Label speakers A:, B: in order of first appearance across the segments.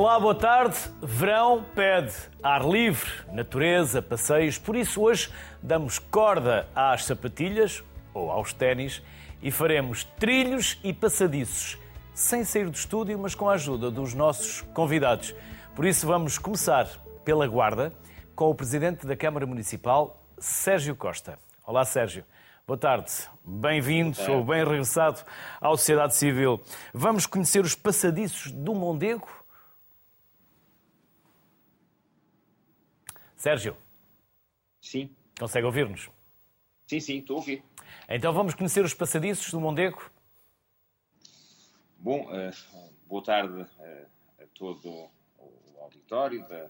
A: Olá, boa tarde. Verão pede ar livre, natureza, passeios. Por isso, hoje damos corda às sapatilhas ou aos ténis e faremos trilhos e passadiços, sem sair do estúdio, mas com a ajuda dos nossos convidados. Por isso, vamos começar pela Guarda com o presidente da Câmara Municipal, Sérgio Costa. Olá, Sérgio. Boa tarde, bem-vindo ou bem regressado à sociedade civil. Vamos conhecer os passadiços do Mondego? Sérgio?
B: Sim.
A: Consegue ouvir-nos?
B: Sim, sim, estou a ouvir.
A: Então vamos conhecer os passadiços do Mondego?
B: Bom, uh, boa tarde uh, a todo o auditório da,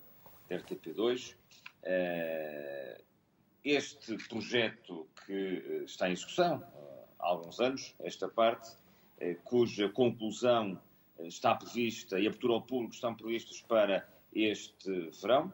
B: da RTP2. Uh, este projeto que está em execução há alguns anos, esta parte, cuja conclusão está prevista e abertura ao público estão previstos para este verão,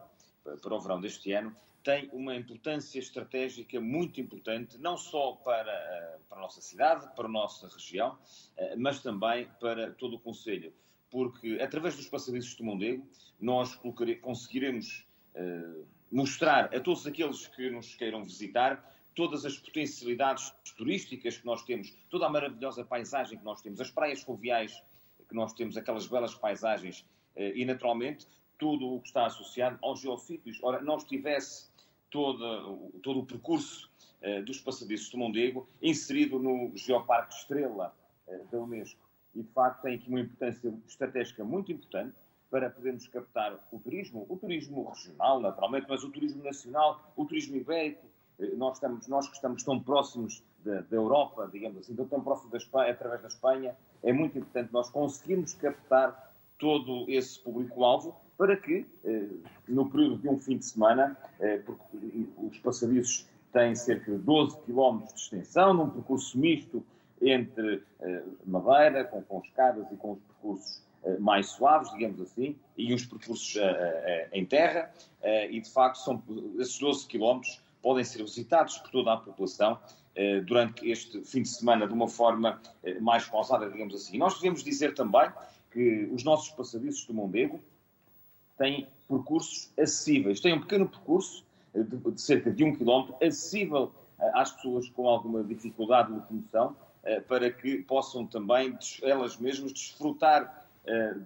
B: para o verão deste ano, tem uma importância estratégica muito importante, não só para, eh, para a nossa cidade, para a nossa região, eh, mas também para todo o Conselho. Porque, através dos passadiços do Mondego, nós conseguiremos uh, mostrar a todos aqueles que nos queiram visitar todas as potencialidades turísticas que nós temos, toda a maravilhosa paisagem que nós temos, as praias fluviais que nós temos, aquelas belas paisagens, e naturalmente tudo o que está associado aos geossítios. Ora, não estivesse todo, todo o percurso uh, dos passadiços do Mondego inserido no Geoparque Estrela uh, da Unesco. E, de facto, tem aqui uma importância estratégica muito importante para podermos captar o turismo, o turismo regional, naturalmente, mas o turismo nacional, o turismo ibérico. Uh, nós, estamos, nós que estamos tão próximos da, da Europa, digamos assim, tão próximos da Espanha, através da Espanha, é muito importante nós conseguirmos captar todo esse público-alvo para que, eh, no período de um fim de semana, eh, porque os passadiços têm cerca de 12 km de extensão, num percurso misto entre eh, madeira, com, com escadas e com os percursos mais suaves, digamos assim, e os percursos em terra, e de facto são, esses 12 km podem ser visitados por toda a população durante este fim de semana de uma forma mais pausada, digamos assim. Nós devemos dizer também que os nossos passadiços do Mondego têm percursos acessíveis. Tem um pequeno percurso eh, de, de cerca de um quilómetro, acessível eh, às pessoas com alguma dificuldade de locomoção, eh, para que possam também elas mesmas desfrutar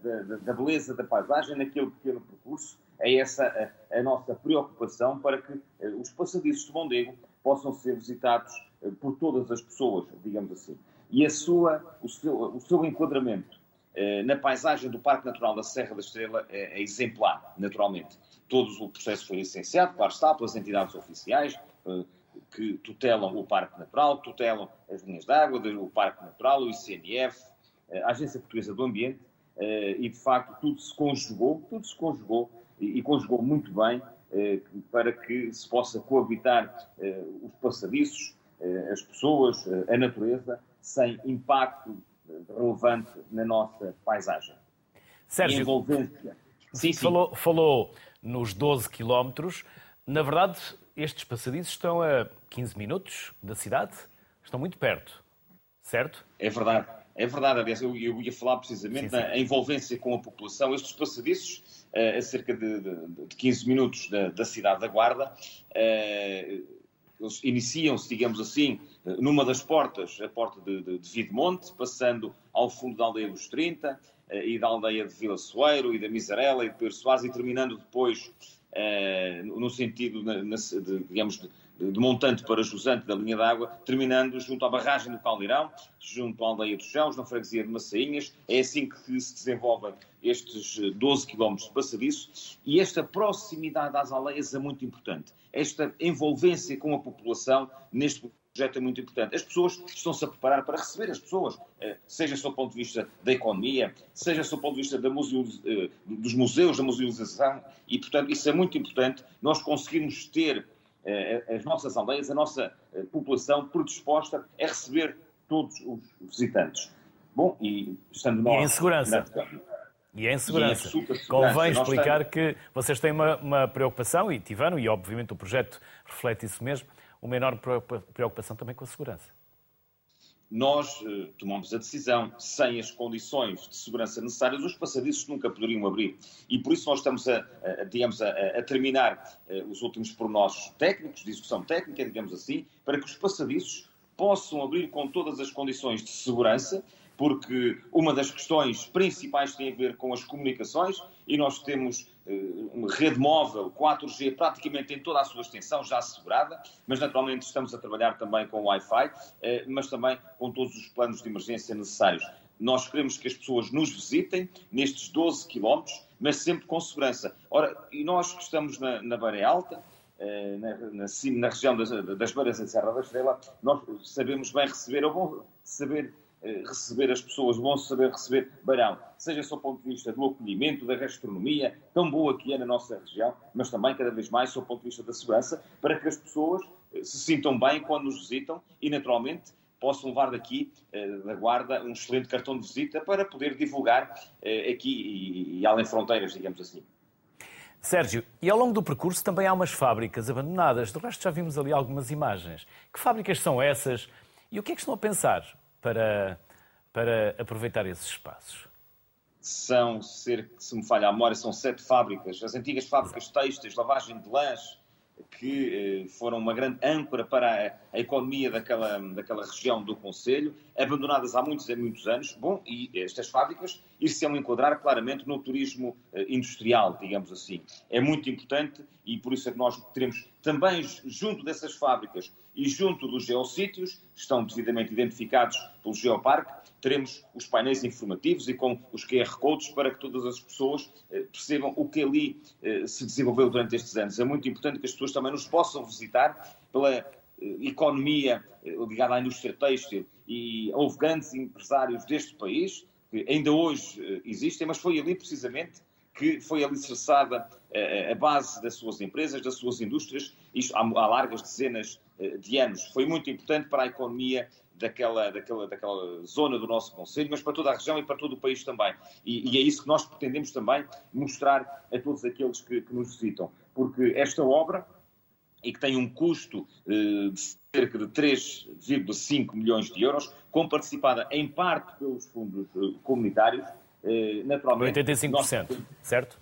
B: da, da, beleza da paisagem naquele pequeno percurso. É essa a, a nossa preocupação para que os passadiços de Mondego possam ser visitados por todas as pessoas, digamos assim. E a sua, o, seu, o seu enquadramento eh, na paisagem do Parque Natural da Serra da Estrela é, é exemplar, naturalmente. Todo o processo foi licenciado, claro está, pelas entidades oficiais eh, que tutelam o Parque Natural, tutelam as linhas de água, o Parque Natural, o ICNF, eh, a Agência Portuguesa do Ambiente, e de facto tudo se conjugou, tudo se conjugou e conjugou muito bem para que se possa coabitar os passadiços, as pessoas, a natureza, sem impacto relevante na nossa paisagem.
A: Sérgio, envolvência. Sim, sim. Falou, falou nos 12 quilómetros. Na verdade, estes passadiços estão a 15 minutos da cidade, estão muito perto, certo?
B: É verdade. É verdade, aliás, eu, eu ia falar precisamente sim, sim. na envolvência com a população. Estes passadiços, uh, a cerca de, de, de 15 minutos da, da, cidade da Guarda, uh, eles iniciam-se, digamos assim, numa das portas, a porta de, de, de Videmonte, passando ao fundo da aldeia dos 30 eh, e da aldeia de Vila Soeiro e da Miserela e de Pedro Soares e terminando depois eh, no sentido, de, digamos, de, de montante para jusante da linha d'água, terminando junto à barragem do Caldeirão, junto à aldeia dos Chãos, na freguesia de Massainhas. É assim que se desenvolvem estes 12 eh, km de passadiço e esta proximidade às aldeias é muito importante. Esta envolvência com a população neste projeto é muito importante. As pessoas estão-se a preparar para receber as pessoas, eh, seja do ponto de vista da economia, seja do ponto de vista museu, eh, dos museus, da musealização, e, portanto, isso é muito importante, nós conseguirmos ter eh, as nossas aldeias, a nossa população predisposta a receber todos os visitantes. Bom, e estando nós...
A: E em segurança. E em segurança. E em Convém explicar que vocês têm uma, uma preocupação, e tiveram, e obviamente o projeto reflete isso mesmo, uma enorme preocupação também com a segurança.
B: nós uh, tomamos a decisão, sem as condições de segurança necessárias, os passadiços nunca poderiam abrir. E por isso nós estamos a, a digamos, a, a terminar uh, os últimos pormenores técnicos, de execução técnica, digamos assim, para que os passadiços possam abrir com todas as condições de segurança, porque uma das questões principais tem a ver com as comunicações e nós temos uma rede móvel 4G praticamente em toda a sua extensão já assegurada, mas naturalmente estamos a trabalhar também com Wi-Fi, uh, mas também com todos os planos de emergência necessários. Nós queremos que as pessoas nos visitem nestes 12 quilómetros, mas sempre com segurança. Ora, e nós que estamos na, na Alta, uh, na, na, na, região das, das Beiras da Serra da Estrela, nós sabemos bem receber, ou bom saber eh, receber as pessoas, vão saber receber Barão, seja do ponto de vista do acolhimento, da gastronomia, tão boa que é na nossa região, mas também cada vez mais do ponto de vista da segurança, para que as pessoas eh, se sintam bem quando nos visitam e, naturalmente, possam levar daqui, eh, da Guarda, um excelente cartão de visita para poder divulgar aqui e, e além fronteiras, digamos assim.
A: Sérgio, e ao longo do percurso também há umas fábricas abandonadas. Do resto já vimos ali algumas imagens. Que fábricas são essas? E o que é que estão a pensar para, para aproveitar esses espaços?
B: São cerca, se me falha a memória, são sete fábricas, as antigas fábricas têxteis, lavagem de lãs, que eh, foram uma grande âncora para a, economia daquela, daquela região do Conselho, abandonadas há muitos e muitos anos. Bom, e estas fábricas ir-se-ão enquadrar claramente no turismo eh, industrial, digamos assim. É muito importante e por isso é que nós teremos também junto dessas fábricas e junto dos geossítios, estão devidamente identificados pelo Geoparque, teremos os painéis informativos e com os QR Codes para que todas as pessoas eh, percebam o que ali eh, se desenvolveu durante estes anos. É muito importante que as pessoas também nos possam visitar pela eh, economia ligada à indústria têxtil e houve grandes empresários deste país que ainda hoje existem, mas foi ali precisamente que foi alicerçada a base das suas empresas, das suas indústrias, isto há largas dezenas de anos. Foi muito importante para a economia daquela, daquela, daquela zona do nosso Conselho, mas para toda a região e para todo o país também. E, e é isso que nós pretendemos também mostrar a todos aqueles que, que nos visitam. Porque esta obra, e que tem um custo eh, de cerca de 3,5 milhões de euros, com participada em parte pelos fundos eh, comunitários,
A: eh, naturalmente... 85%, nós, certo?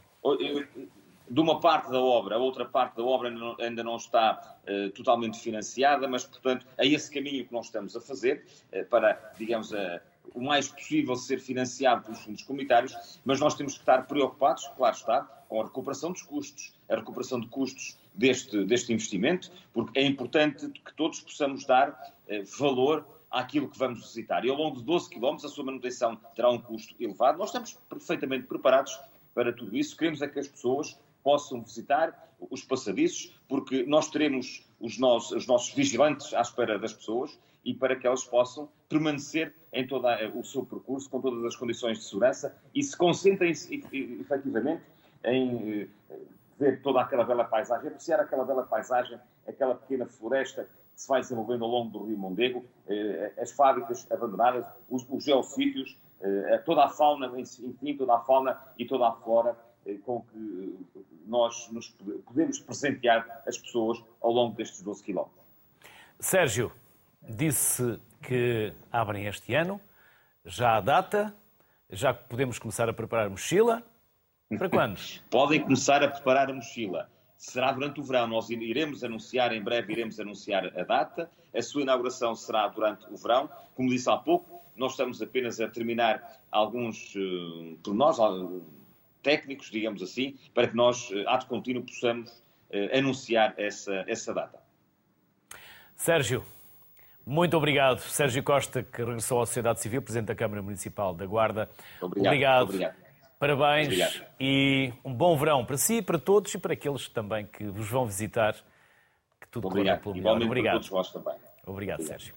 B: De uma parte da obra, a outra parte da obra ainda não, está uh, totalmente financiada, mas, portanto, é esse caminho que nós estamos a fazer uh, para, digamos, uh, o mais possível ser financiado pelos fundos comunitários, mas nós temos que estar preocupados, claro está, com a recuperação dos custos, a recuperação de custos deste, deste investimento, porque é importante que todos possamos dar valor àquilo que vamos visitar. E ao longo de 12 km a sua manutenção terá um custo elevado. Nós estamos perfeitamente preparados para tudo isso. Queremos é que as pessoas possam visitar os passadiços, porque nós teremos os nossos, os nossos vigilantes à espera das pessoas e para que elas possam permanecer em todo o seu percurso, com todas as condições de segurança e se concentrem efetivamente em eh, ver toda aquela bela paisagem, apreciar aquela bela paisagem, aquela pequena floresta que se vai desenvolvendo ao longo do Rio Mondego, eh, as fábricas abandonadas, os, os geossítios, eh, toda a fauna, enfim, toda a fauna e toda a flora com que nós nos podemos presentear as pessoas ao longo destes 12 quilómetros.
A: Sérgio, disse que abrem este ano, já há data, já podemos começar a preparar a mochila. Para quando?
B: Podem começar a preparar a mochila. Será durante o verão, nós iremos anunciar, em breve iremos anunciar a data. A sua inauguração será durante o verão. Como disse há pouco, nós estamos apenas a terminar alguns uh, pormenores, técnicos, digamos assim, para que nós, eh, de contínuo, possamos uh, anunciar essa, essa data.
A: Sérgio, muito obrigado. Sérgio Costa, que regressou à sociedade civil, Presidente da Câmara Municipal da Guarda.
B: Obrigado. Obrigado. obrigado.
A: Parabéns obrigado. e um bom verão para si, para todos e para aqueles também que vos vão visitar. Que tudo
B: obrigado. pelo melhor. Obrigado. Para todos vós também.
A: Obrigado, obrigado, Sérgio.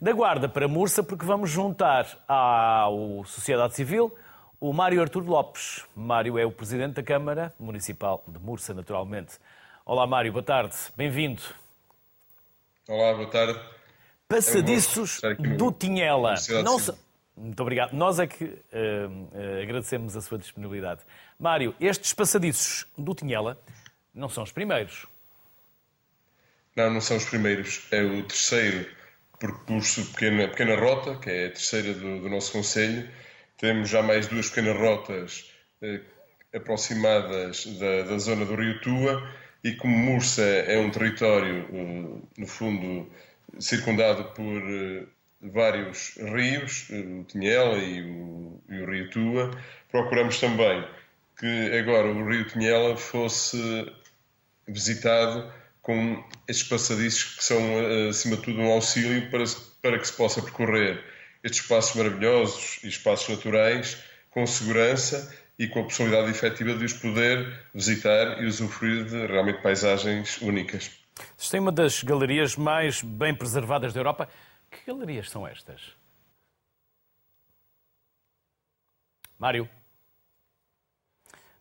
A: Da Guarda para Mursa, porque vamos juntar à sociedade civil o Mário Artur Lopes. Mário é o presidente da Câmara Municipal de Mursa, naturalmente. Olá, Mário, boa tarde, bem-vindo.
C: Olá, boa tarde.
A: Passadiços do Tinhela. Não se... Muito obrigado. Nós é que uh, uh, agradecemos a sua disponibilidade. Mário, estes passadiços do Tinhela não são os primeiros.
C: Não, não são os primeiros. É o terceiro percurso pequena, pequena rota, que é a terceira do, do nosso Conselho. Temos já mais duas pequenas rotas eh, aproximadas da, da, zona do Rio Tua e como Mursa é um território, eh, no fundo, circundado por eh, vários rios, o Tinhela e o, e o Rio Tua, procuramos também que agora o Rio Tinhela fosse visitado com estes passadiços que são, acima de tudo, um auxílio para, para que se possa percorrer estes espaços maravilhosos e espaços naturais com segurança e com a possibilidade efetiva de os poder visitar e usufruir de realmente paisagens únicas.
A: Isto é uma das galerias mais bem preservadas da Europa. Que galerias são estas? Mário.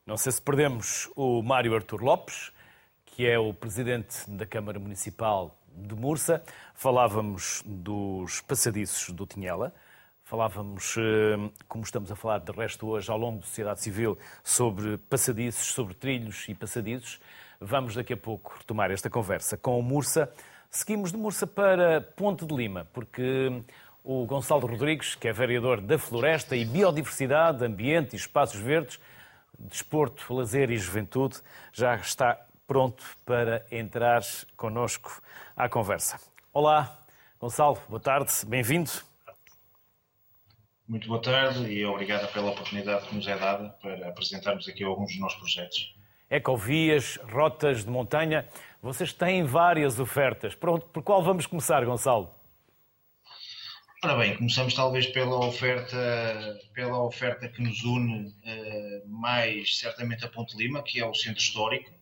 A: Não sei se perdemos o Mário Artur Lopes, que é o presidente da Câmara Municipal de Mursa. Falávamos dos passadiços do Tinhela. Falávamos, eh, como estamos a falar de resto hoje, ao longo da sociedade civil, sobre passadiços, sobre trilhos e passadiços. Vamos daqui a pouco retomar esta conversa com o Mursa. Seguimos de Mursa para Ponte de Lima, porque o Gonçalo Rodrigues, que é vereador da Floresta e Biodiversidade, Ambiente e Espaços Verdes, Desporto, Lazer e Juventude, já está pronto para entrar connosco à conversa. Olá, Gonçalo, boa tarde, bem-vindo.
D: Muito boa tarde e obrigada pela oportunidade que nos é dada para apresentarmos aqui alguns dos nossos projetos.
A: Ecovias, rotas de montanha, vocês têm várias ofertas. Por, por qual vamos começar, Gonçalo?
D: Ora bem, começamos talvez pela oferta, pela oferta que nos une eh, mais certamente a Ponte Lima, que é o centro histórico,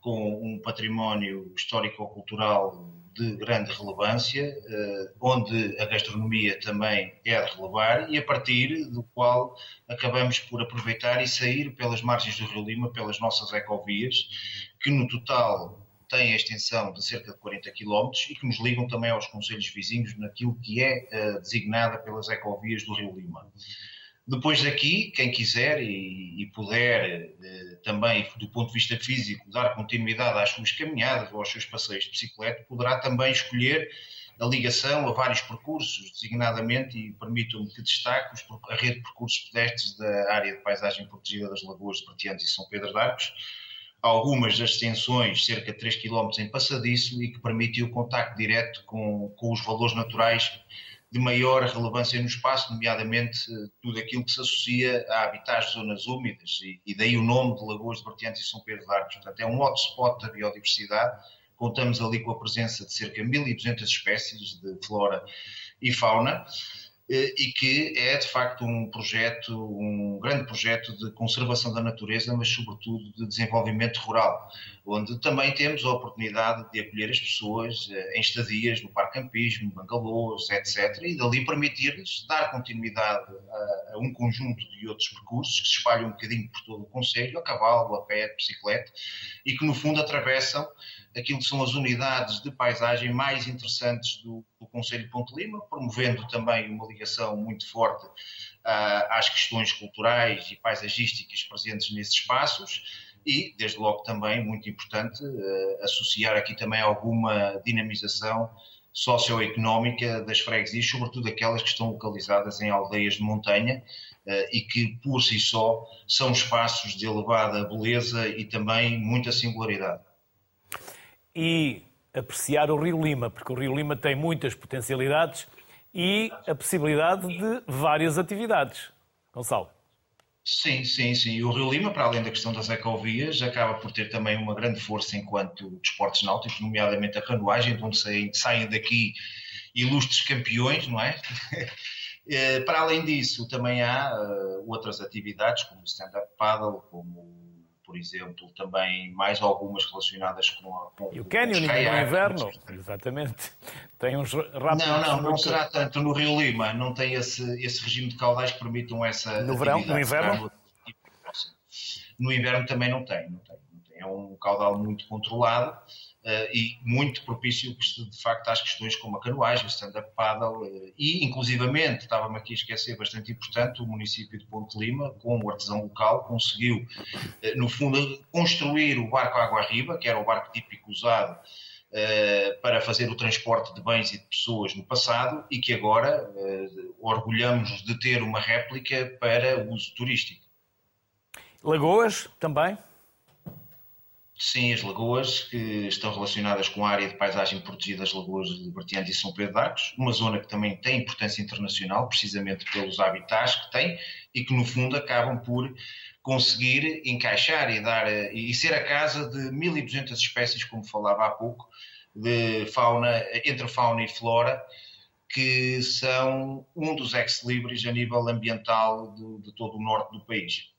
D: com um património histórico-cultural de grande relevância, eh, onde a gastronomia também é de relevar e a partir do qual acabamos por aproveitar e sair pelas margens do Rio Lima, pelas nossas ecovias, que no total têm a extensão de cerca de 40 km e que nos ligam também aos conselhos vizinhos naquilo que é uh, designada pelas ecovias do Rio Lima. Depois daqui, quem quiser e, e puder uh, também, do ponto de vista físico, dar continuidade às suas caminhadas ou aos seus passeios de bicicleta, poderá também escolher a ligação a vários percursos, designadamente, e permitam-me que destaque a rede de percursos pedestres da área de paisagem protegida das Lagoas de Bertianos e São Pedro de Arcos, algumas das extensões, cerca de 3 km em passadiço, e que permitiu o contacto direto com, com os valores naturais de maior relevância no espaço, nomeadamente eh, tudo aquilo que se associa a habitats de zonas úmidas, e, e, daí o nome de Lagoas de Bertiantes e São Pedro de Arcos. Portanto, é um hotspot da biodiversidade. Contamos ali com a presença de cerca de 1.200 espécies de flora e fauna. Eh, e que é de facto um projeto, um grande projeto de conservação da natureza, mas sobretudo de desenvolvimento rural, onde também temos a oportunidade de acolher as pessoas eh, em estadias no parque campismo, bangalôs, etc., e dali permitir-lhes dar continuidade a, a, um conjunto de outros percursos que se espalham um bocadinho por todo o Conselho, a cavalo, a pé, a bicicleta, e que no fundo atravessam aquilo que são as unidades de paisagem mais interessantes do, do Conselho de Ponte Lima, promovendo também uma ligação muito forte uh, às questões culturais e paisagísticas presentes nesses espaços e, desde logo, também, muito importante, uh, associar aqui também alguma dinamização socioeconómica das freguesias, sobretudo aquelas que estão localizadas em aldeias de montanha uh, e que, por si só, são espaços de elevada beleza e também muita singularidade
A: e apreciar o Rio Lima, porque o Rio Lima tem muitas potencialidades e a possibilidade de várias atividades. Gonçalo.
D: Sim, sim, sim. O Rio Lima, para além da questão das ecovias, acaba por ter também uma grande força enquanto desportos náuticos, nomeadamente a canoagem, de onde saem, saem daqui ilustres campeões, não é? Eh, para além disso, também há uh, outras atividades, como o stand-up paddle, como por exemplo, também mais algumas relacionadas com, a, com
A: e o canyoning no inverno, exatamente. Tem uns rápidos.
D: Não, não, não será tanto no Rio Lima, não tem esse, esse regime de caudais que permitam essa.
A: No verão, no inverno?
D: No inverno também não tem, não tem, não tem. É um caudal muito controlado e muito propício de facto às questões como a canoagem, o stand-up paddle uh, e inclusivamente, estava-me aqui a esquecer, bastante importante, o município de Ponte Lima, com o artesão local, conseguiu uh, no fundo construir o barco Água Arriba, que era o barco típico usado para fazer o transporte de bens e de pessoas no passado e que agora orgulhamos de ter uma réplica para uso turístico.
A: Lagoas também?
D: Sim, as lagoas que estão relacionadas com a área de paisagem protegida das Lagoas de Bertianos e São Pedro de Arcos, uma zona que também tem importância internacional, precisamente pelos habitats que tem e que no fundo acabam por conseguir encaixar e dar e ser a casa de 1200 espécies, como falava há pouco, de fauna entre fauna e flora, que são um dos ex-libris a nível ambiental de, de todo o norte do país.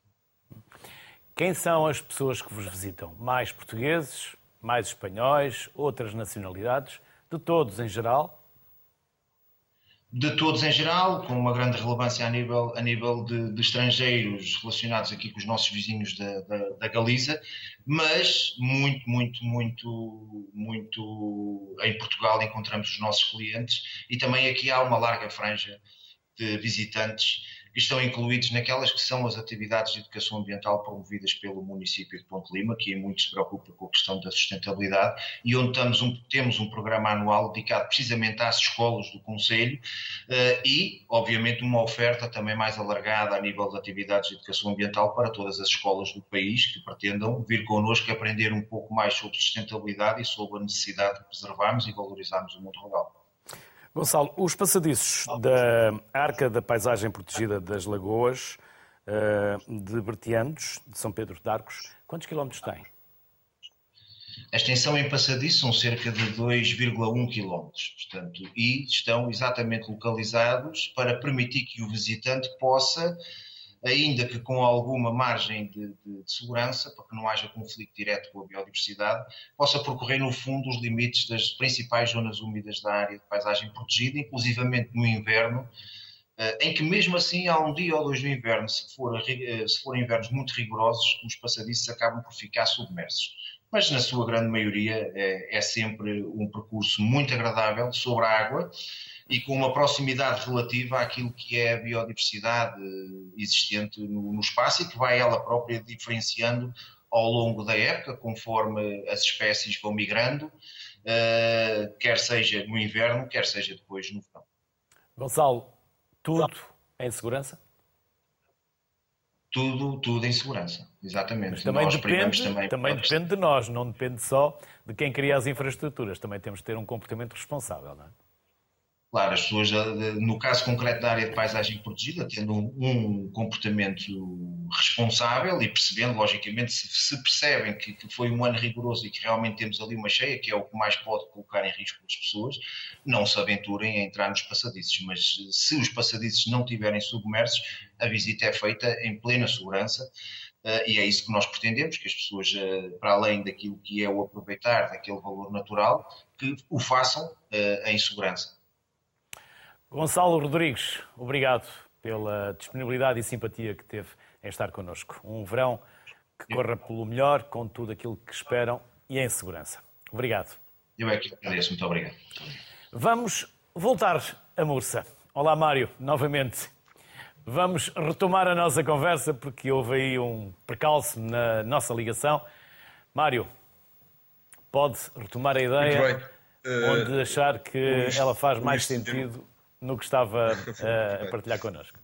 A: Quem são as pessoas que vos visitam? Mais portugueses, mais espanhóis, outras nacionalidades? De todos em geral?
D: De todos em geral, com uma grande relevância a nível, a nível de, de estrangeiros relacionados aqui com os nossos vizinhos da, da, da Galiza, mas muito, muito, muito, muito em Portugal encontramos os nossos clientes e também aqui há uma larga franja de visitantes estão incluídos naquelas que são as atividades de educação ambiental promovidas pelo município de Ponte Lima, que muito se preocupa com a questão da sustentabilidade, e onde um, temos um programa anual dedicado precisamente às escolas do Conselho uh, e, obviamente, uma oferta também mais alargada a nível de atividades de educação ambiental para todas as escolas do país que pretendam vir connosco aprender um pouco mais sobre sustentabilidade e sobre a necessidade de preservarmos e valorizarmos o mundo rural.
A: Gonçalo, os passadiços da Arca da Paisagem Protegida das Lagoas eh, de Bertianos, de São Pedro de Arcos, quantos quilómetros têm?
D: A extensão em passadiço são cerca de 2,1 quilómetros, portanto, e estão exatamente localizados para permitir que o visitante possa ainda que com alguma margem de, de, de, segurança, para que não haja conflito direto com a biodiversidade, possa percorrer no fundo os limites das principais zonas úmidas da área de paisagem protegida, inclusivamente no inverno, eh, em que mesmo assim há um dia ou dois no inverno, se, for, eh, forem invernos muito rigorosos, os passadiços acabam por ficar submersos. Mas na sua grande maioria é, é sempre um percurso muito agradável sobre a água, e com uma proximidade relativa àquilo que é a biodiversidade existente no, no espaço e que vai ela própria diferenciando ao longo da época, conforme as espécies vão migrando, uh, quer seja no inverno, quer seja depois no verão.
A: Gonçalo, tudo em segurança?
D: Tudo, tudo em segurança, exatamente.
A: Mas também, nós depende, também, também depende de nós, não depende só de quem cria as infraestruturas. Também temos de ter um comportamento responsável, não é?
D: Claro, as pessoas, no caso concreto da área de paisagem protegida, tendo um, comportamento responsável e percebendo, logicamente, se, se percebem que, que, foi um ano rigoroso e que realmente temos ali uma cheia, que é o que mais pode colocar em risco as pessoas, não se aventurem a entrar nos passadiços. Mas se os passadiços não estiverem submersos, a visita é feita em plena segurança. Uh, e é isso que nós pretendemos, que as pessoas, uh, para além daquilo que é o aproveitar daquele valor natural, que o façam uh, em segurança.
A: Gonçalo Rodrigues, obrigado pela disponibilidade e simpatia que teve em estar connosco. Um verão que corra pelo melhor, com tudo aquilo que esperam e em segurança. Obrigado.
D: Eu é que agradeço, muito obrigado.
A: Vamos voltar a Mursa. Olá, Mário, novamente. Vamos retomar a nossa conversa porque houve aí um percalço na nossa ligação. Mário, pode retomar a ideia onde eh, achar que ela faz mais sentido no que estava a partilhar connosco.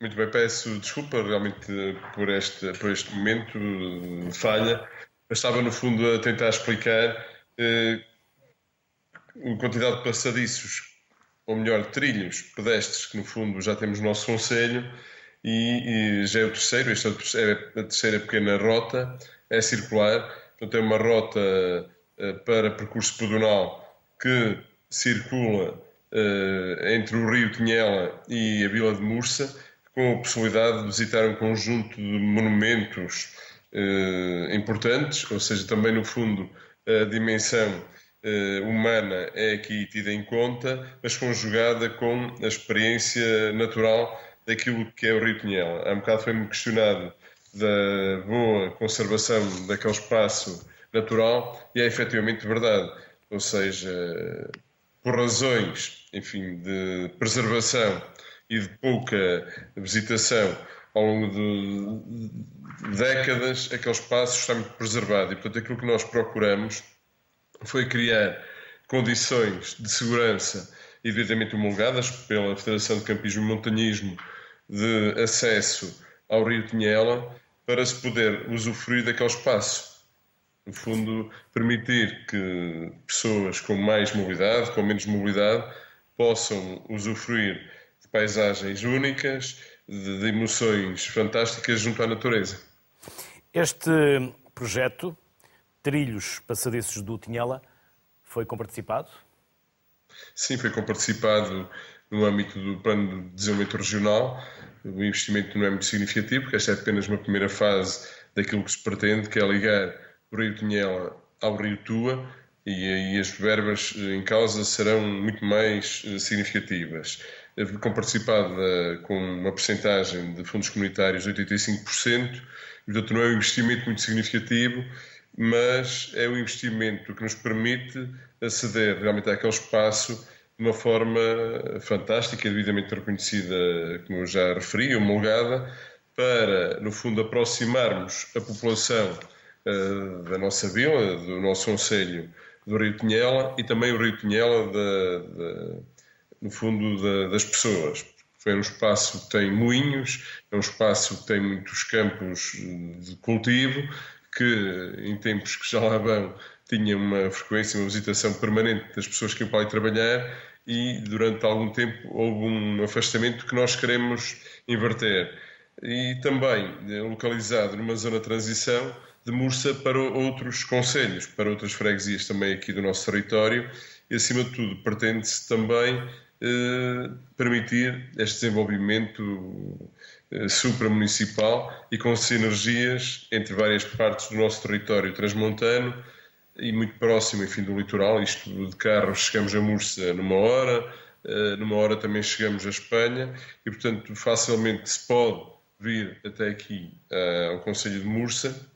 C: Muito bem, peço desculpa realmente por este, por este momento de falha. Eu estava, no fundo, a tentar explicar eh, a quantidade de passadiços, ou melhor, trilhos pedestres, que no fundo já temos no nosso conselho, e, e já é o terceiro, esta é a terceira pequena rota, é circular, portanto é uma rota eh, para percurso pedonal que circula eh, entre o Rio Tinhela e a Vila de Mursa, com a possibilidade de visitar um conjunto de monumentos eh, importantes, ou seja, também no fundo a dimensão eh, humana é aqui tida em conta, mas conjugada com a experiência natural daquilo que é o Rio Tinhela. Há um bocado foi-me questionado da boa conservação daquele espaço natural e é efetivamente verdade. Ou seja, por razões, enfim, de preservação e de pouca visitação ao longo de décadas, aquele espaço está muito preservado e, portanto, aquilo que nós procuramos foi criar condições de segurança devidamente homologadas pela Federação de Campismo e Montanhismo de acesso ao Rio Tinhela para se poder usufruir daquele espaço. No fundo, permitir que pessoas com mais mobilidade, com menos mobilidade, possam usufruir de paisagens únicas, de, de emoções fantásticas junto à natureza.
A: Este projeto, Trilhos Passadiços do Tinhela, foi comparticipado?
C: Sim, foi comparticipado no âmbito do Plano de Desenvolvimento Regional. O investimento não é muito significativo, porque esta é apenas uma primeira fase daquilo que se pretende, que é ligar o Rio Tinhela ao Rio Tua, e aí as verbas em causa serão muito mais eh, significativas. Com participado com uma percentagem de fundos comunitários de 85%, portanto não é um investimento muito significativo, mas é um investimento que nos permite aceder realmente àquele espaço de uma forma fantástica, devidamente reconhecida, como eu já referi, homologada, para, no fundo, aproximarmos a população uh, da nossa vila, do nosso conselho do Rio Tinhela e também o Rio Tinhela, no fundo, das pessoas. Foi um espaço que tem moinhos, é um espaço que tem muitos campos de cultivo, que em tempos que já lá vão tinha uma frequência, uma visitação permanente das pessoas que iam para ali trabalhar e durante algum tempo houve um afastamento que nós queremos inverter. E também eh, localizado numa zona de transição de Mursa para outros conselhos, para outras freguesias também aqui do nosso território. E, acima de tudo, pretende-se também eh, permitir este desenvolvimento eh, supramunicipal e com sinergias entre várias partes do nosso território transmontano e muito próximo, enfim, do litoral. Isto de carro chegamos a Mursa numa hora, eh, numa hora também chegamos a Espanha. E, portanto, facilmente se pode vir até aqui eh, ao Conselho de Mursa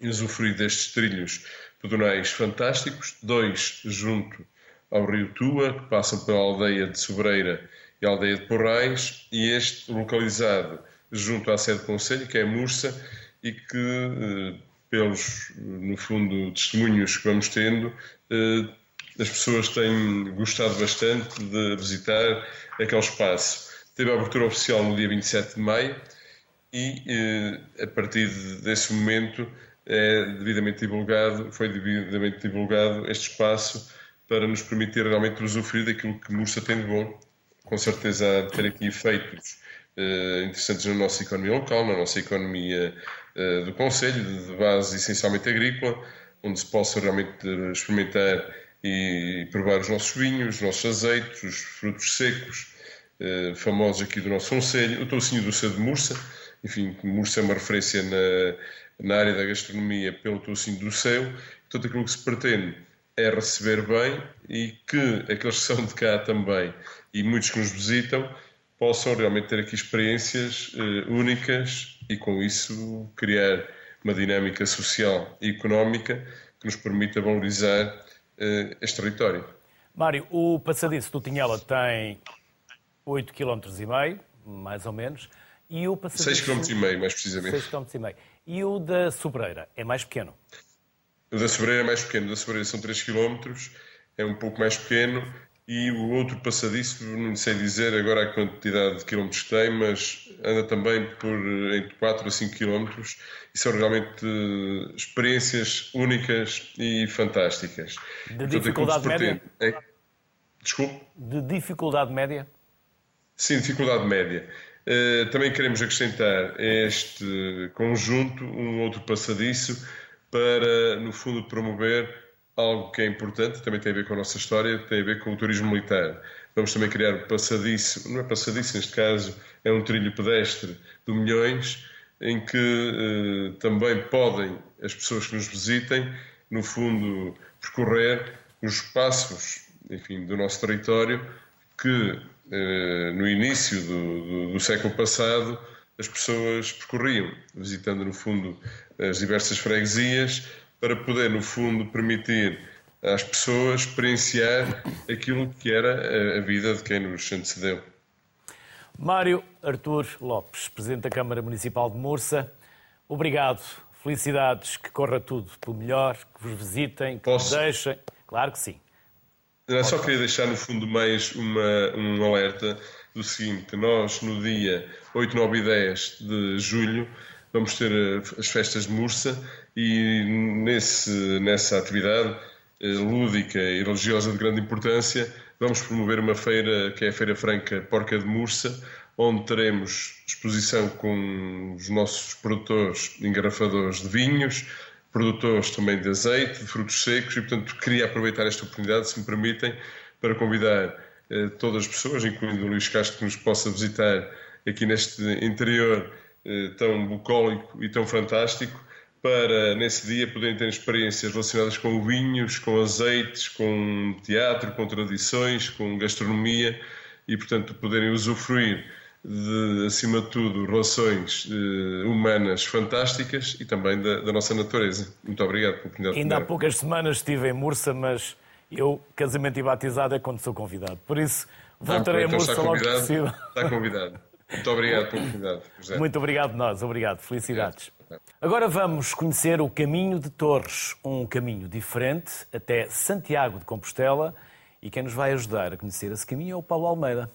C: usufruir destes trilhos pedonais fantásticos, dois junto ao Rio Tua, que passam pela aldeia de Sobreira e aldeia de Porrais, e este localizado junto à sede do Conselho, que é Mursa, e que eh, pelos, no fundo, testemunhos que vamos tendo, eh, as pessoas têm gostado bastante de visitar aquele espaço. Teve a abertura oficial no dia 27 de maio e, eh, a partir desse momento, é devidamente divulgado, foi devidamente divulgado este espaço para nos permitir realmente usufruir daquilo que Mursa tem de bom. Com certeza há de ter aqui efeitos uh, interessantes na nossa economia local, na nossa economia eh, do Conselho, de base essencialmente agrícola, onde se possa realmente experimentar e provar os nossos vinhos, os nossos azeites, os frutos secos, eh, famosos aqui do nosso Conselho, o toucinho do Sá de Mursa, enfim, Mursa é uma referência na, na área da gastronomia pelo toucinho do céu, portanto aquilo que se pretende é receber bem e que aqueles que são de cá também e muitos que nos visitam possam realmente ter aqui experiências uh, únicas e, com isso, criar uma dinâmica social e económica que nos permita valorizar uh, este território.
A: Mário, o passadiço do Tinhela tem 8,5 km, mais ou menos, e o
C: passadiço... 6,5 km, mais precisamente.
A: 6,5 km. E o da Sobreira é mais pequeno?
C: O da Sobreira é mais pequeno. O da Sobreira são 3 km, é um pouco mais pequeno e o outro passadiço, não sei dizer agora a quantidade de quilómetros que tem, mas anda também por entre 4 a 5 quilómetros e são realmente experiências únicas e fantásticas.
A: De Portanto, dificuldade média? É...
C: Desculpe?
A: De dificuldade média?
C: Sim, dificuldade média. Uh, também queremos acrescentar este conjunto um outro passadiço para, no fundo, promover algo que é importante, também tem a ver com a nossa história, tem a ver com o turismo militar. Vamos também criar um passadiço, não é passadiço neste caso, é um trilho pedestre do Milhões, em que eh, também podem as pessoas que nos visitem, no fundo, percorrer os espaços enfim, do nosso território que eh, no início do, do, do século passado as pessoas percorriam, visitando no fundo as diversas freguesias, para poder, no fundo, permitir às pessoas experienciar aquilo que era a vida de quem nos antecedeu.
A: Mário Artur Lopes, Presidente da Câmara Municipal de Mursa, obrigado. Felicidades, que corra tudo pelo melhor, que vos visitem, que
C: posso,
A: vos deixem. Claro que sim.
C: Eu só queria deixar no fundo mais uma, um alerta do seguinte: nós no dia 8, 9 e 10 de julho vamos ter eh, as festas de Mursa e nesse, nessa atividade eh, lúdica e religiosa de grande importância vamos promover uma feira que é a Feira Franca Porca de Mursa, onde teremos exposição com os nossos produtores engarrafadores de vinhos, produtores também de azeite, de frutos secos e, portanto, queria aproveitar esta oportunidade, se me permitem, para convidar eh, todas as pessoas, incluindo o Luís Castro, que nos possa visitar aqui neste interior eh, tão bucólico e tão fantástico, para nesse dia poderem ter experiências relacionadas com vinhos, com azeites, com teatro, com tradições, com gastronomia e, portanto, poderem usufruir de, acima de tudo, relações eh, humanas fantásticas e também da, da, nossa natureza. Muito obrigado pela oportunidade.
A: Ainda há poucas semanas estive em Mursa, mas eu, casamento e batizado, é quando sou convidado. Por isso, voltarei ah, então a Mursa logo que possível.
C: Está convidado. Muito obrigado pela oportunidade.
A: José. Muito obrigado nós, obrigado. Felicidades. Agora vamos conhecer o Caminho de Torres, um caminho diferente até Santiago de Compostela. E quem nos vai ajudar a conhecer esse caminho é o Paulo Almeida.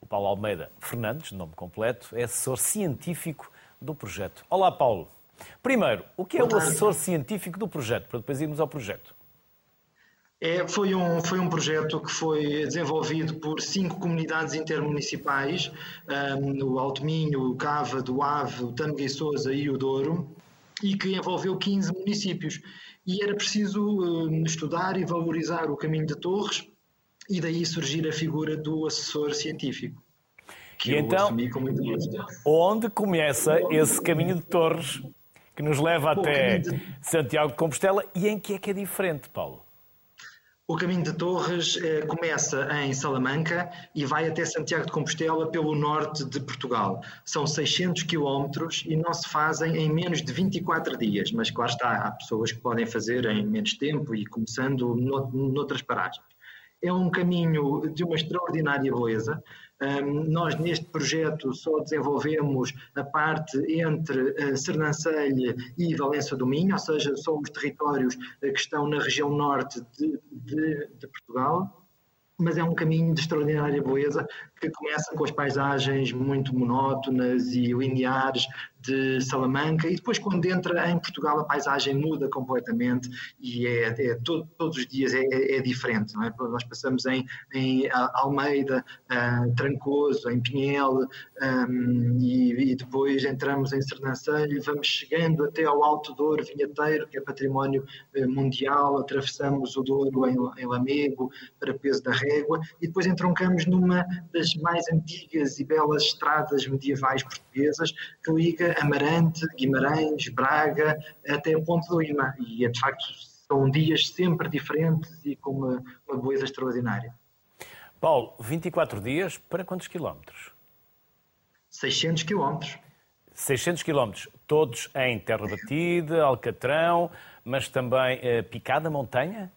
A: O Paulo Almeida Fernandes, nome completo, é assessor científico do projeto. Olá, Paulo. Primeiro, o que é o assessor científico do projeto, para depois irmos ao projeto?
E: É, foi, um, foi um projeto que foi desenvolvido por cinco comunidades intermunicipais, um, o Alto Minho, o Cava, do Ave, o Tâmega e Sousa e o Douro, e que envolveu 15 municípios. E era preciso um, estudar e valorizar o caminho de Torres, e daí surgir a figura do assessor científico.
A: Que e então, onde começa esse caminho de Torres que nos leva Bom, até de... Santiago de Compostela e em que é que é diferente, Paulo?
E: O caminho de Torres eh, começa em Salamanca e vai até Santiago de Compostela pelo norte de Portugal. São 600 quilómetros e não se fazem em menos de 24 dias, mas claro está, há pessoas que podem fazer em menos tempo e começando noutras paragens. É um caminho de uma extraordinária beleza, um, nós, neste projeto, só desenvolvemos a parte entre uh, Sernancelha e Valença do Minho, ou seja, são os territórios uh, que estão na região norte de, de, de Portugal mas é um caminho de extraordinária beleza que começa com as paisagens muito monótonas e lineares de Salamanca e depois quando entra em Portugal a paisagem muda completamente e é, é todo, todos os dias é, é, é diferente. É? Nós passamos em, em Almeida, uh, Trancoso, em Pinhel um, e, e, depois entramos em Sernancelho vamos chegando até ao Alto Douro Vinheteiro, que é património uh, mundial, atravessamos o Douro em, em Lamego para Peso da Régua e depois entroncamos numa das mais antigas e belas estradas medievais portuguesas que liga Amarante, Guimarães, Braga, até a Ponte do Lima. E, de facto, são dias sempre diferentes e com uma, uma beleza extraordinária.
A: Paulo, 24 dias para quantos quilómetros?
E: 600 quilómetros.
A: 600 quilómetros, todos em terra batida, Alcatrão, mas também eh, picada montanha?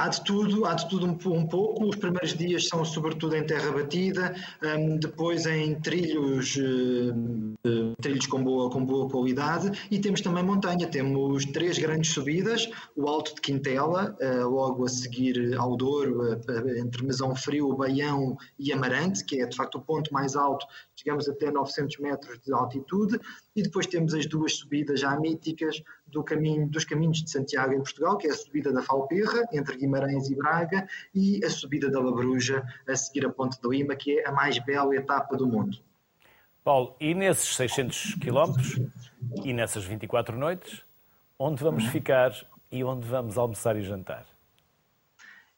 E: Há de tudo, há de tudo um, um, pouco. Os primeiros dias são sobretudo em terra batida, um, depois em trilhos, uh, trilhos com boa, com boa qualidade e temos também montanha. Temos três grandes subidas, o Alto de Quintela, uh, logo a seguir ao Douro, uh, entre Mesão Frio, Baião e Amarante, que é de facto o ponto mais alto, chegamos até 900 metros de altitude, e depois temos as duas subidas já míticas, do caminho, dos caminhos de Santiago em Portugal, que é a subida da Falperra, entre Guimarães e Braga, e a subida da Labruja, a seguir a Ponte do Lima, que é a mais bela etapa do mundo.
A: Paulo, e nesses 600 quilómetros e nessas 24 noites, onde vamos ficar e onde vamos almoçar e jantar?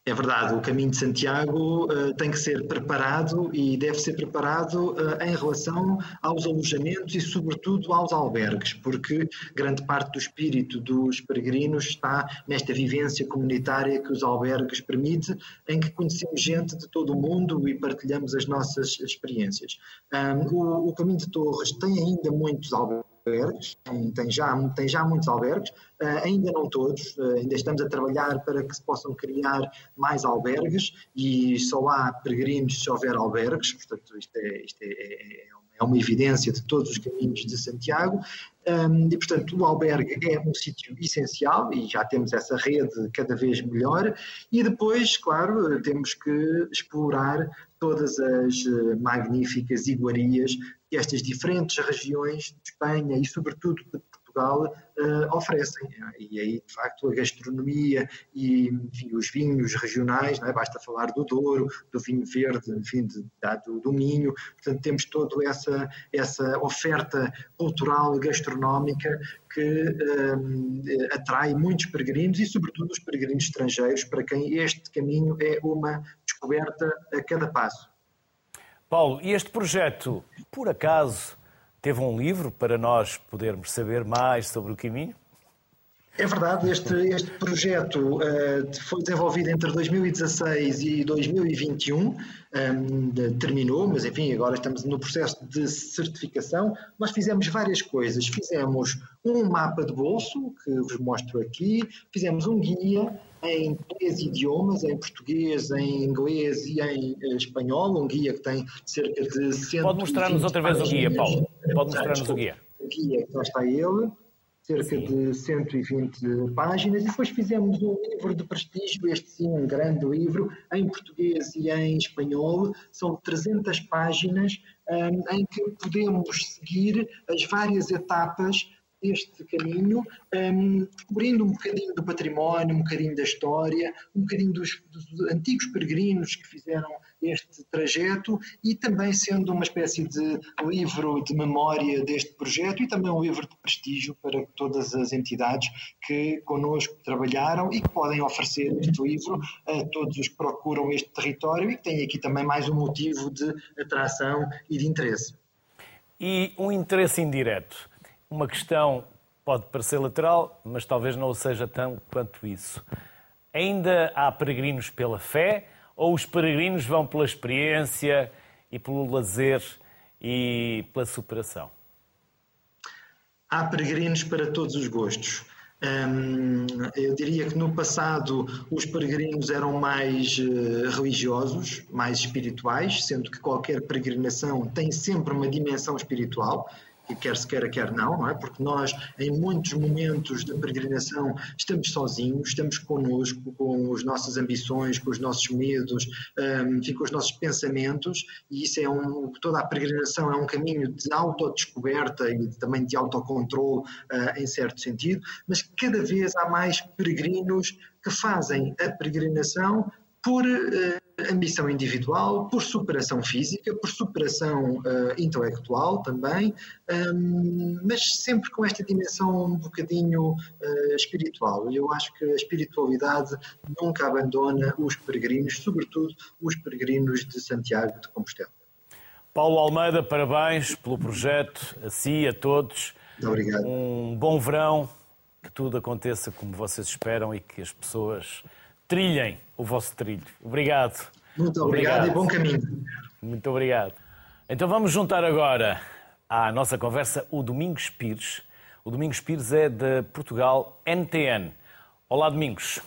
E: É verdade, o caminho de Santiago uh, tem que ser preparado e deve ser preparado uh, em relação aos alojamentos e, sobretudo, aos albergues, porque grande parte do espírito dos peregrinos está nesta vivência comunitária que os albergues permite, em que conhecemos gente de todo o mundo e partilhamos as nossas experiências. Um, o, o caminho de Torres tem ainda muitos albergues albergues, tem, já, tem já muitos albergues, uh, ainda não todos, uh, ainda estamos a trabalhar para que se possam criar mais albergues e só há peregrinos se houver albergues, portanto isto é, isto é, é, é uma evidência de todos os caminhos de Santiago. Um, e, portanto, o albergue é um sítio essencial e já temos essa rede cada vez melhor. E depois, claro, temos que explorar todas as eh, magníficas iguarias que estas diferentes regiões de Espanha e, sobretudo, de Portugal uh, oferecem. E aí, de facto, a gastronomia e enfim, os vinhos regionais, é? basta falar do Douro, do vinho verde, enfim, de, do, do Minho, portanto, temos toda essa, essa oferta cultural, gastronómica que um, eh, atrai muitos peregrinos e, sobretudo, os peregrinos estrangeiros, para quem este caminho é uma descoberta a cada passo.
A: Paulo, e este projeto, por acaso, teve um livro para nós podermos saber mais sobre o caminho?
E: É verdade, este, este projeto uh, foi desenvolvido entre 2016 e 2021, um, de, terminou, mas enfim, agora estamos no processo de certificação. Nós fizemos várias coisas. Fizemos um mapa de bolso, que vos mostro aqui, fizemos um guia em três idiomas, em português, em inglês e em eh, espanhol, um guia que tem cerca de 100
A: Pode mostrar-nos outra vez o guia, Paulo. Pode mostrar-nos o guia.
E: O guia, lá está ele, cerca sim. de 120 páginas, e depois fizemos um livro de prestígio, este sim, um grande livro, em português e em espanhol, são 300 páginas um, em que podemos seguir as várias etapas este caminho, um, descobrindo um bocadinho do património, um bocadinho da história, um bocadinho dos, dos, antigos peregrinos que fizeram este trajeto e também sendo uma espécie de livro de memória deste projeto e também um livro de prestígio para todas as entidades que connosco trabalharam e que podem oferecer este livro a todos os que procuram este território e que têm aqui também mais um motivo de atração e de interesse.
A: E um interesse indireto uma questão pode parecer lateral, mas talvez não seja tão quanto isso. Ainda há peregrinos pela fé ou os peregrinos vão pela experiência e pelo lazer e pela superação?
E: Há peregrinos para todos os gostos. Hum, eu diria que no passado os peregrinos eram mais uh, religiosos, mais espirituais, sendo que qualquer peregrinação tem sempre uma dimensão espiritual quer se queira, quer não, não é? Porque nós, em muitos momentos da peregrinação, estamos sozinhos, estamos connosco, com as nossas ambições, com os nossos medos, um, enfim, com os nossos pensamentos, e isso é um, toda a peregrinação é um caminho de autodescoberta e também de autocontrole, uh, em certo sentido, mas cada vez há mais peregrinos que fazem a peregrinação por uh, ambição individual, por superação física, por superação uh, intelectual também, um, mas sempre com esta dimensão um bocadinho uh, espiritual. E eu acho que a espiritualidade nunca abandona os peregrinos, sobretudo os peregrinos de Santiago de Compostela.
A: Paulo Almeida, parabéns pelo projeto, a si, a todos.
E: Muito obrigado.
A: Um bom verão, que tudo aconteça como vocês esperam e que as pessoas trilhem o vosso trilho. Obrigado.
E: Muito obrigado, obrigado, e bom caminho.
A: Muito obrigado. Então vamos juntar agora à nossa conversa o Domingos Pires. O Domingos Pires é de Portugal NTN. Olá, Domingos.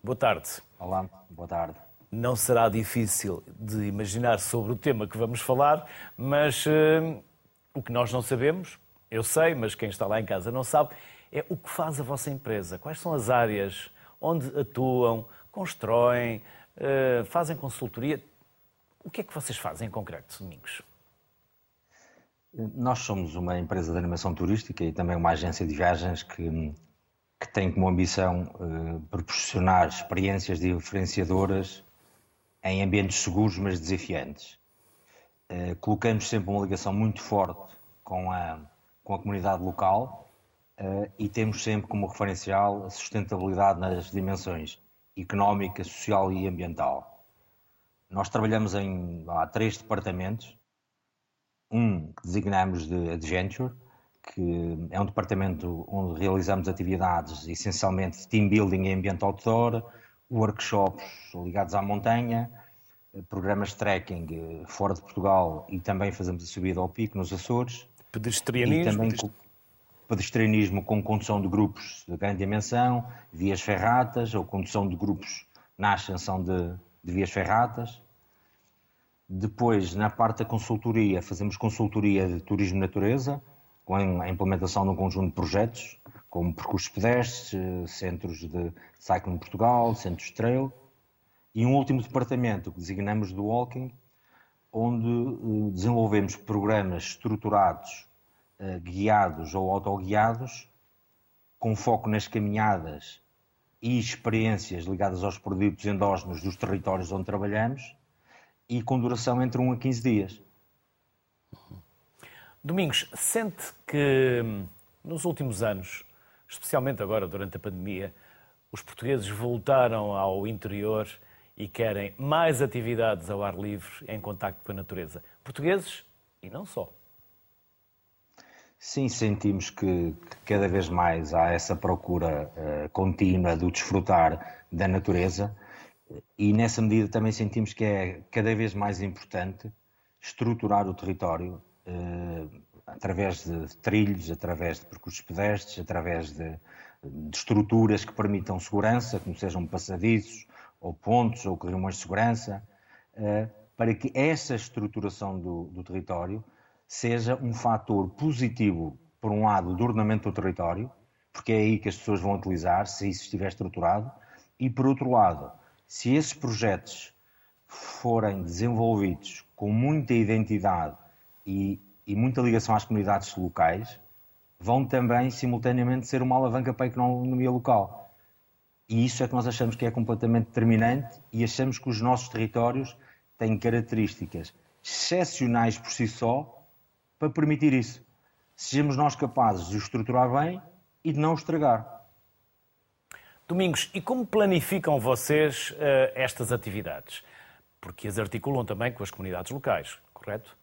A: Boa tarde.
F: Olá, boa tarde.
A: Não será difícil de imaginar sobre o tema que vamos falar, mas uh, o que nós não sabemos, eu sei, mas quem está lá em casa não sabe, é o que faz a vossa empresa. Quais são as áreas onde atuam, constroem, uh, fazem consultoria. O que é que vocês fazem em concreto, Domingos?
F: Nós somos uma empresa de animação turística e também uma agência de viagens que, que tem como ambição uh, proporcionar experiências diferenciadoras em ambientes seguros, mas desafiantes. Uh, colocamos sempre uma ligação muito forte com a, com a comunidade local uh, e temos sempre como referencial a sustentabilidade nas dimensões económica, social e ambiental. Nós trabalhamos em há três departamentos. Um que designamos de Adventure, que é um departamento onde realizamos atividades essencialmente de team building e ambiente outdoor, workshops ligados à montanha, programas de trekking eh, fora de Portugal e também fazemos a subida ao pico nos Açores.
A: Pedestrianismo.
F: E também pedestrianismo com condução de grupos de grande dimensão, vias ferratas ou condução de grupos na ascensão de, de vias ferratas. Depois, na parte da consultoria, fazemos consultoria de turismo natureza, com a implementação de um conjunto de projetos, como percursos pedestres, centros de cycling Portugal, centros de trail, e um último departamento que designamos do walking, onde eh, desenvolvemos programas estruturados, guiados ou autoguiados, com foco nas caminhadas e experiências ligadas aos produtos endógenos dos territórios onde trabalhamos e com duração entre 1 a 15 dias.
A: Domingos, sente que nos últimos anos, especialmente agora durante a pandemia, os portugueses voltaram ao interior e querem mais atividades ao ar livre em contacto com a natureza. Portugueses e não só.
F: Sim, sentimos que, cada vez mais há essa procura uh, contínua do desfrutar da natureza. E nessa medida também sentimos que é cada vez mais importante estruturar o território uh, através de trilhos, através de percursos pedestres, através de, de estruturas que permitam segurança, como sejam passadiços, ou pontos, ou corrimões de segurança, uh, para que essa estruturação do, do território seja um fator positivo, por um lado, do ordenamento do território, porque é aí que as pessoas vão utilizar, se isso estiver estruturado, e por outro lado, se esses projetos forem desenvolvidos com muita identidade e, e muita ligação às comunidades locais, vão também simultaneamente ser uma alavanca para a economia local. E isso é que nós achamos que é completamente determinante e achamos que os nossos territórios têm características excepcionais por si só para permitir isso. Sejamos nós capazes de o estruturar bem e de não o estragar.
A: Domingos, e como planificam vocês uh, estas atividades? Porque as articulam também com as comunidades locais, correto?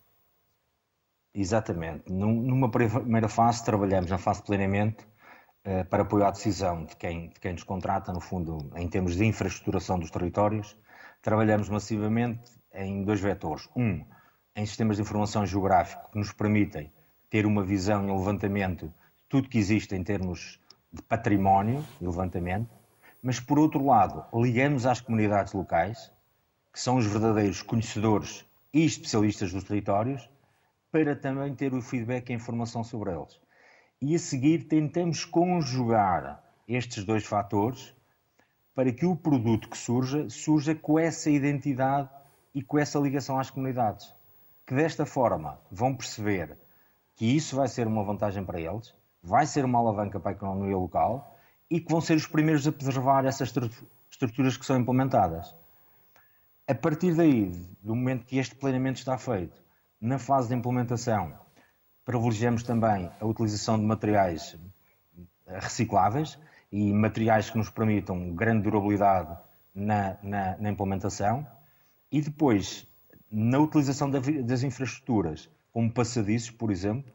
F: Exatamente. Numa primeira fase, trabalhamos na fase de planeamento uh, para apoiar a decisão de quem, de quem nos contrata, no fundo, em termos de infraestruturação dos territórios. Trabalhamos massivamente em dois vetores. Um, em sistemas de informação geográfico que nos permitem ter uma visão e um levantamento de tudo que existe em termos de património e levantamento, mas por outro lado, ligamos às comunidades locais, que são os verdadeiros conhecedores e especialistas dos territórios, para também ter o feedback e a informação sobre eles. E a seguir tentamos conjugar estes dois fatores para que o produto que surja, surja com essa identidade e com essa ligação às comunidades que desta forma vão perceber que isso vai ser uma vantagem para eles, vai ser uma alavanca para a economia local e que vão ser os primeiros a preservar essas estruturas que são implementadas. A partir daí, do momento que este planeamento está feito, na fase de implementação, privilegiamos também a utilização de materiais recicláveis e materiais que nos permitam grande durabilidade na, na, na implementação. E depois na utilização das infraestruturas, como passadiços, por exemplo,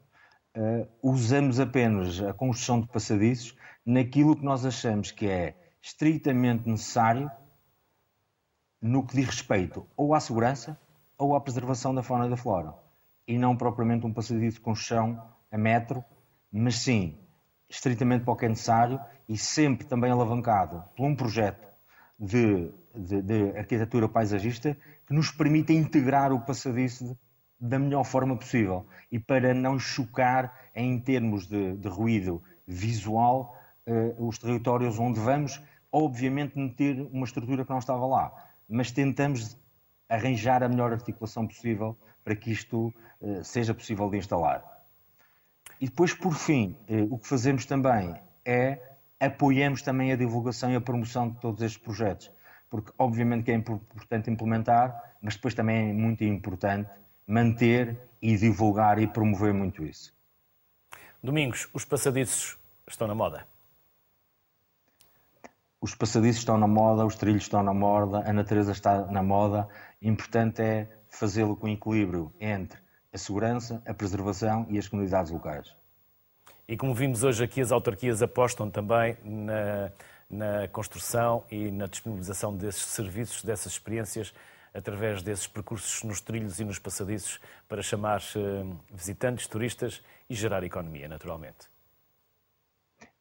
F: uh, usamos apenas a construção de passadiços naquilo que nós achamos que é estritamente necessário no que diz respeito ou à segurança ou à preservação da fauna e da flora. E não propriamente um passadiço de construção a metro, mas sim estritamente para o que é necessário e sempre também alavancado por um projeto de, de, de arquitetura paisagista que nos permita integrar o passadiço da melhor forma possível e para não chocar em termos de, de ruído visual uh, os territórios onde vamos, obviamente meter uma estrutura que não estava lá, mas tentamos arranjar a melhor articulação possível para que isto uh, seja possível de instalar. E depois, por fim, uh, o que fazemos também é apoiamos também a divulgação e a promoção de todos estes projetos, porque obviamente que é importante implementar, mas depois também é muito importante manter e divulgar e promover muito isso.
A: Domingos, os passadiços estão na moda?
F: Os passadiços estão na moda, os trilhos estão na moda, a natureza está na moda. O importante é fazê-lo com equilíbrio entre a segurança, a preservação e as comunidades locais.
A: E como vimos hoje aqui, as autarquias apostam também na, na construção e na disponibilização desses serviços, dessas experiências, através desses percursos nos trilhos e nos passadiços, para chamar eh, visitantes, turistas e gerar economia, naturalmente.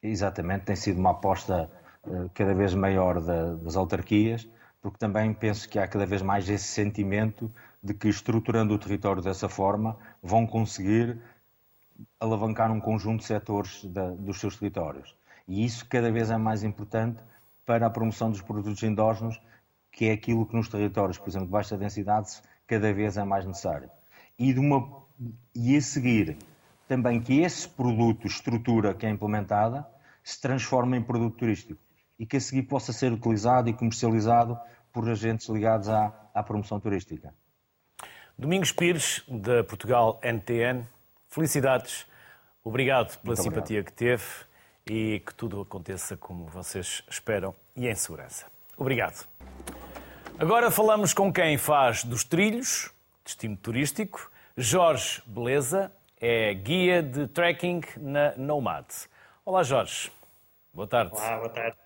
F: Exatamente, tem sido uma aposta eh, cada vez maior das autarquias, porque também penso que há cada vez mais esse sentimento de que, estruturando o território dessa forma, vão conseguir alavancar um conjunto de setores dos seus territórios. E isso cada vez é mais importante para a promoção dos produtos endógenos, que é aquilo que nos territórios, por exemplo, de baixa densidade, cada vez é mais necessário. E, de uma, e a seguir, também que esse produto, estrutura que é implementada, se transforme em produto turístico e que a seguir possa ser utilizado e comercializado por agentes ligados à, à promoção turística.
A: Domingos Pires, da Portugal NTN, felicidades. Obrigado pela Muito simpatia obrigado. que teve e que tudo aconteça como vocês esperam e em segurança. Obrigado. Agora falamos com quem faz dos trilhos, destino turístico. Jorge Beleza é guia de trekking na Nomad. Olá, Jorge. Boa tarde.
G: Olá, boa tarde.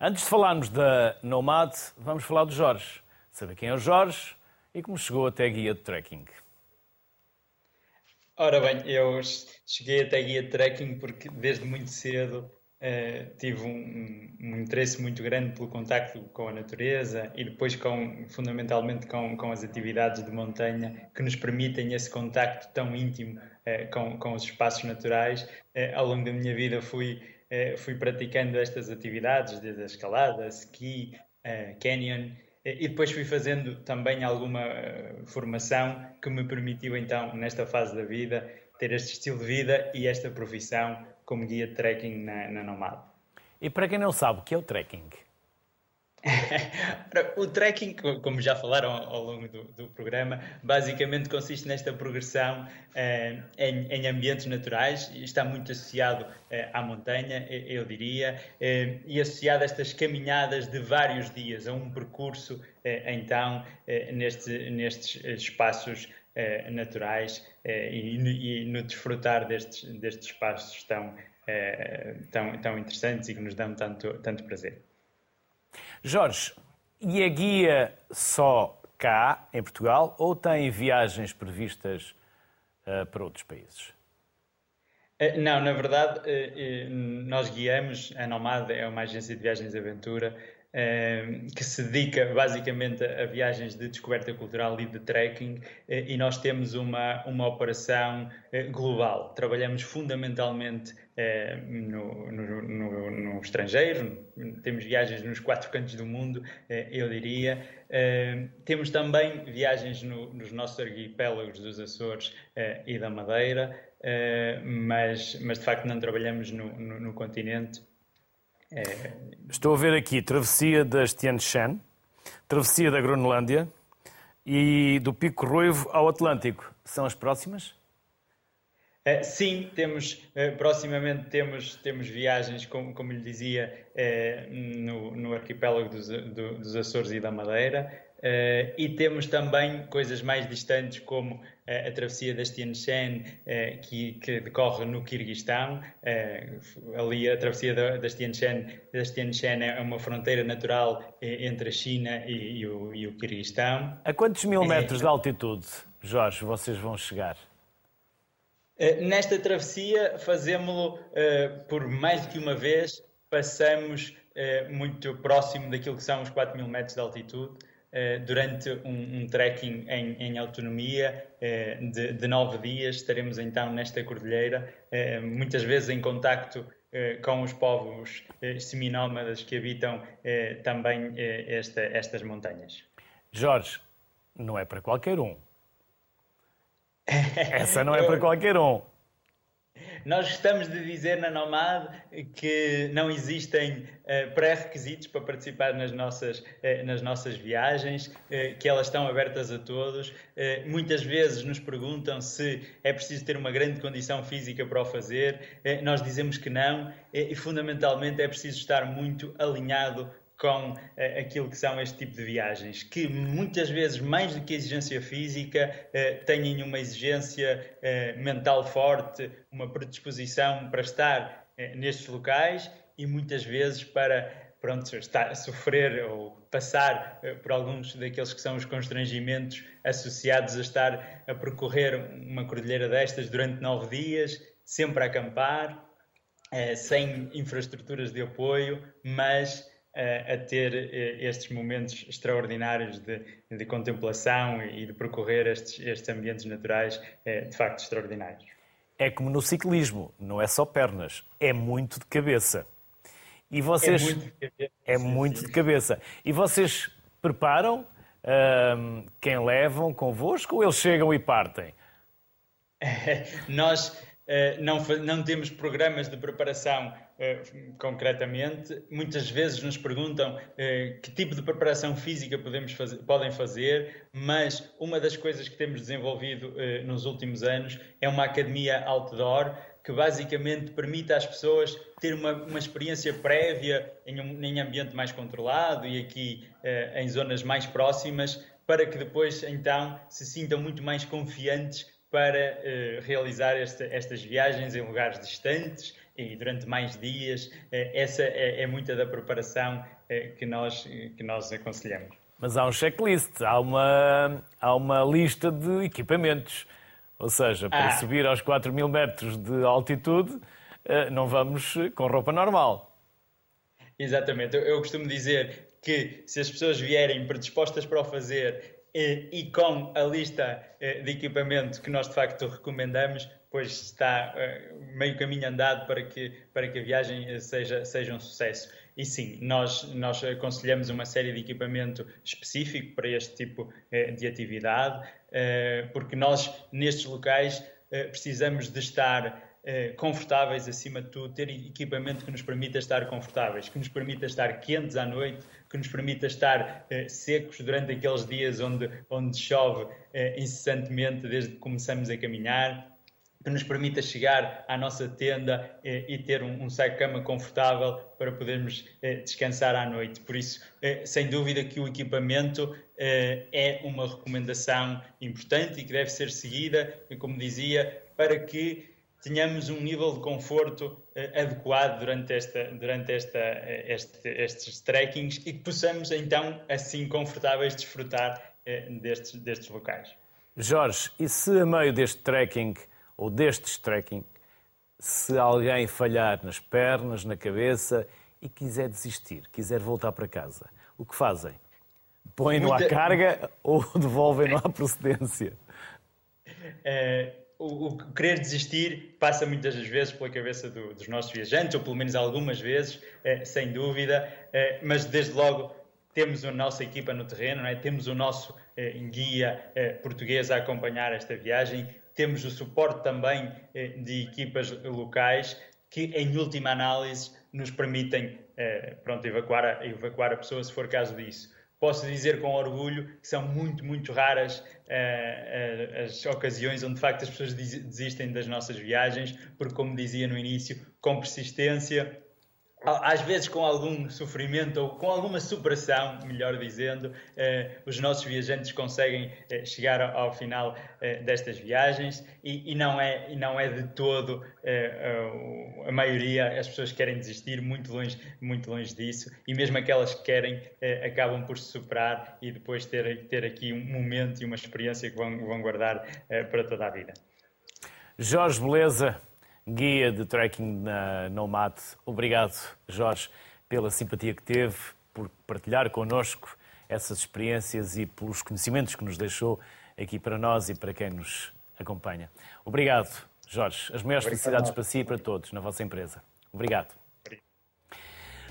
A: Antes de falarmos da Nomad, vamos falar do Jorge. Saber quem é o Jorge e como chegou até guia de trekking.
G: Ora bem, eu cheguei até guia trekking porque desde muito cedo uh, tive um, um, interesse muito grande pelo contacto com a natureza e depois com, fundamentalmente com, com as atividades de montanha que nos permitem esse contacto tão íntimo uh, com, com os espaços naturais. Uh, ao longo da minha vida fui fui praticando estas atividades, desde a escalada, ski, eh, canyon, e depois fui fazendo também alguma formação que me permitiu então, nesta fase da vida, ter este estilo de vida e esta profissão como guia de trekking na, na Nomad.
A: E para quem não sabe, o que é o trekking?
G: O trekking, como já falaram ao longo do, do programa, basicamente consiste nesta progressão eh, em, em, ambientes naturais está muito associado eh, à montanha, eu diria, eh, e associado a estas caminhadas de vários dias, a um percurso, eh, então, eh, neste, nestes espaços eh, naturais e, e, no desfrutar destes, destes espaços tão, tão, tão interessantes e que nos dão tanto, tanto prazer.
A: Jorge, e a guia só cá, em Portugal, ou tem viagens previstas uh, para outros países?
G: Eh, não, na verdade, eh, nós guiamos, a Nomad é uma agência de viagens de aventura que se dedica basicamente a viagens de descoberta cultural e de trekking, e nós temos uma, uma operação global. Trabalhamos fundamentalmente eh, no, no, no, no, estrangeiro, temos viagens nos quatro cantos do mundo, eh, eu diria. Eh, temos também viagens nos nossos arquipélagos dos Açores e da Madeira, mas, mas de facto não trabalhamos no, continente.
A: Estou a ver aqui travessia das Tian Shan, travessia da Groenlândia e do Pico Ruivo ao Atlântico. São as próximas?
G: Uh, sim, temos, uh, proximamente temos, temos viagens, como, como lhe dizia, uh, no, no arquipélago dos, do, dos Açores e da Madeira, e temos também coisas mais distantes, como a travessia das Tien Shan, que, que, decorre no Quirguistão. ali a travessia das Tien, Shan, das Tien Shan é uma fronteira natural entre a China e, e, o, e o Quirguistão.
A: A quantos mil metros de altitude, Jorge, vocês vão chegar?
G: Eh, nesta travessia, fazemos-lo uh, por mais que uma vez, passamos uh, muito próximo daquilo que são os 4 mil metros de altitude, durante um, um, trekking em, em autonomia de, de, nove dias. Estaremos então nesta cordilheira, muitas vezes em contacto com os povos seminómadas que habitam também esta, estas montanhas.
A: Jorge, não é para qualquer um. Essa não é para qualquer um.
G: Nós gostamos de dizer na Nomad que não existem uh, pré-requisitos para participar nas nossas, uh, nas nossas viagens, uh, que elas estão abertas a todos. muitas vezes nos perguntam se é preciso ter uma grande condição física para o fazer. nós dizemos que não, e fundamentalmente é preciso estar muito alinhado com uh, aquilo que são este tipo de viagens, que muitas vezes, mais do que exigência física, uh, têm uma exigência uh, mental forte, uma predisposição para estar nestes locais e muitas vezes para pronto, estar, sofrer ou passar por alguns daqueles que são os constrangimentos associados a estar a percorrer uma cordilheira destas durante nove dias, sempre a acampar, sem infraestruturas de apoio, mas a ter estes momentos extraordinários de, de, contemplação e de percorrer estes, estes ambientes naturais de facto extraordinários.
A: É como no ciclismo, não é só pernas, é muito de cabeça. E vocês... É muito de cabeça. É muito de cabeça. E vocês preparam quem levam convosco ou eles chegam e partem?
G: Nós Uh, não, não, temos programas de preparação concretamente. Muitas vezes nos perguntam uh, que tipo de preparação física podemos fazer, podem fazer, mas uma das coisas que temos desenvolvido nos últimos anos é uma academia outdoor que basicamente permite às pessoas ter uma, uma experiência prévia em um em ambiente mais controlado e aqui eh, em zonas mais próximas, para que depois então se sintam muito mais confiantes para eh, realizar esta, estas viagens em lugares distantes e durante mais dias. Eh, essa é, é, muita da preparação eh, que, nós, que nós aconselhamos.
A: Mas há um checklist, há uma, há uma lista de equipamentos. Ou seja, para ah. subir aos 4 mil metros de altitude, eh, não vamos com roupa normal.
G: Exatamente. Eu costumo dizer que se as pessoas vierem predispostas para o fazer e com a lista de equipamento que nós de facto recomendamos, pois está meio caminho andado para que, para que a viagem seja, seja um sucesso. E sim, nós, nós aconselhamos uma série de equipamento específico para este tipo de atividade. Eh, porque nós, nestes locais, eh, precisamos de estar eh, confortáveis acima de tudo, ter equipamento que nos permita estar confortáveis, que nos permita estar quentes à noite, que nos permita estar secos durante aqueles dias onde, onde chove incessantemente desde que começamos a caminhar que nos permita chegar à nossa tenda eh, e ter um, um saco-cama confortável para podermos eh, descansar à noite. Por isso, eh, sem dúvida que o equipamento é uma recomendação importante e que deve ser seguida, como dizia, para que tenhamos um nível de conforto adequado durante, esta, durante esta, este, estes trekkings e que possamos então, assim, confortáveis, desfrutar destes, destes locais.
A: Jorge, e se a meio deste trekking ou destes trekking, se alguém falhar nas pernas, na cabeça e quiser desistir, quiser voltar para casa, o que fazem? Põem-no Muita... à carga ou devolvem-no à procedência?
G: É, o, o, querer desistir passa muitas vezes pela cabeça do, dos nossos viajantes, ou pelo menos algumas vezes, é, sem dúvida, é, mas desde logo temos a nossa equipa no terreno, é? temos o nosso guia português a acompanhar esta viagem, temos o suporte também eh, de equipas locais que, em última análise, nos permitem eh, pronto, evacuar, a, evacuar a pessoa se for caso disso. Posso dizer com orgulho que são muito, muito raras uh, as ocasiões onde de facto as pessoas desistem das nossas viagens, porque, como dizia no início, com persistência às vezes com algum sofrimento ou com alguma superação, melhor dizendo, eh, os nossos viajantes conseguem eh, chegar ao, final eh, destas viagens e, e, não é, e não é de todo a maioria, as pessoas querem desistir, muito longe, muito longe disso, e mesmo aquelas que querem acabam por se superar e depois ter, ter aqui um momento e uma experiência que vão, vão guardar para toda a vida.
A: Jorge Beleza, guia de trekking na Nomad. Obrigado, Jorge, pela simpatia que teve, por partilhar connosco essas experiências e pelos conhecimentos que nos deixou aqui para nós e para quem nos acompanha. Obrigado, Jorge. As maiores felicidades para si e para todos na vossa empresa. Obrigado.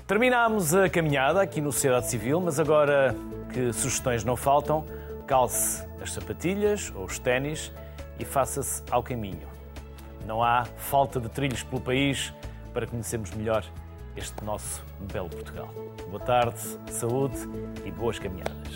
A: Terminámos a caminhada aqui no Sociedade Civil, mas agora que sugestões não faltam, calce as sapatilhas ou os ténis e faça-se ao caminho. Não há falta de trilhos pelo país para conhecermos melhor este nosso belo Portugal. Boa tarde, saúde e boas caminhadas.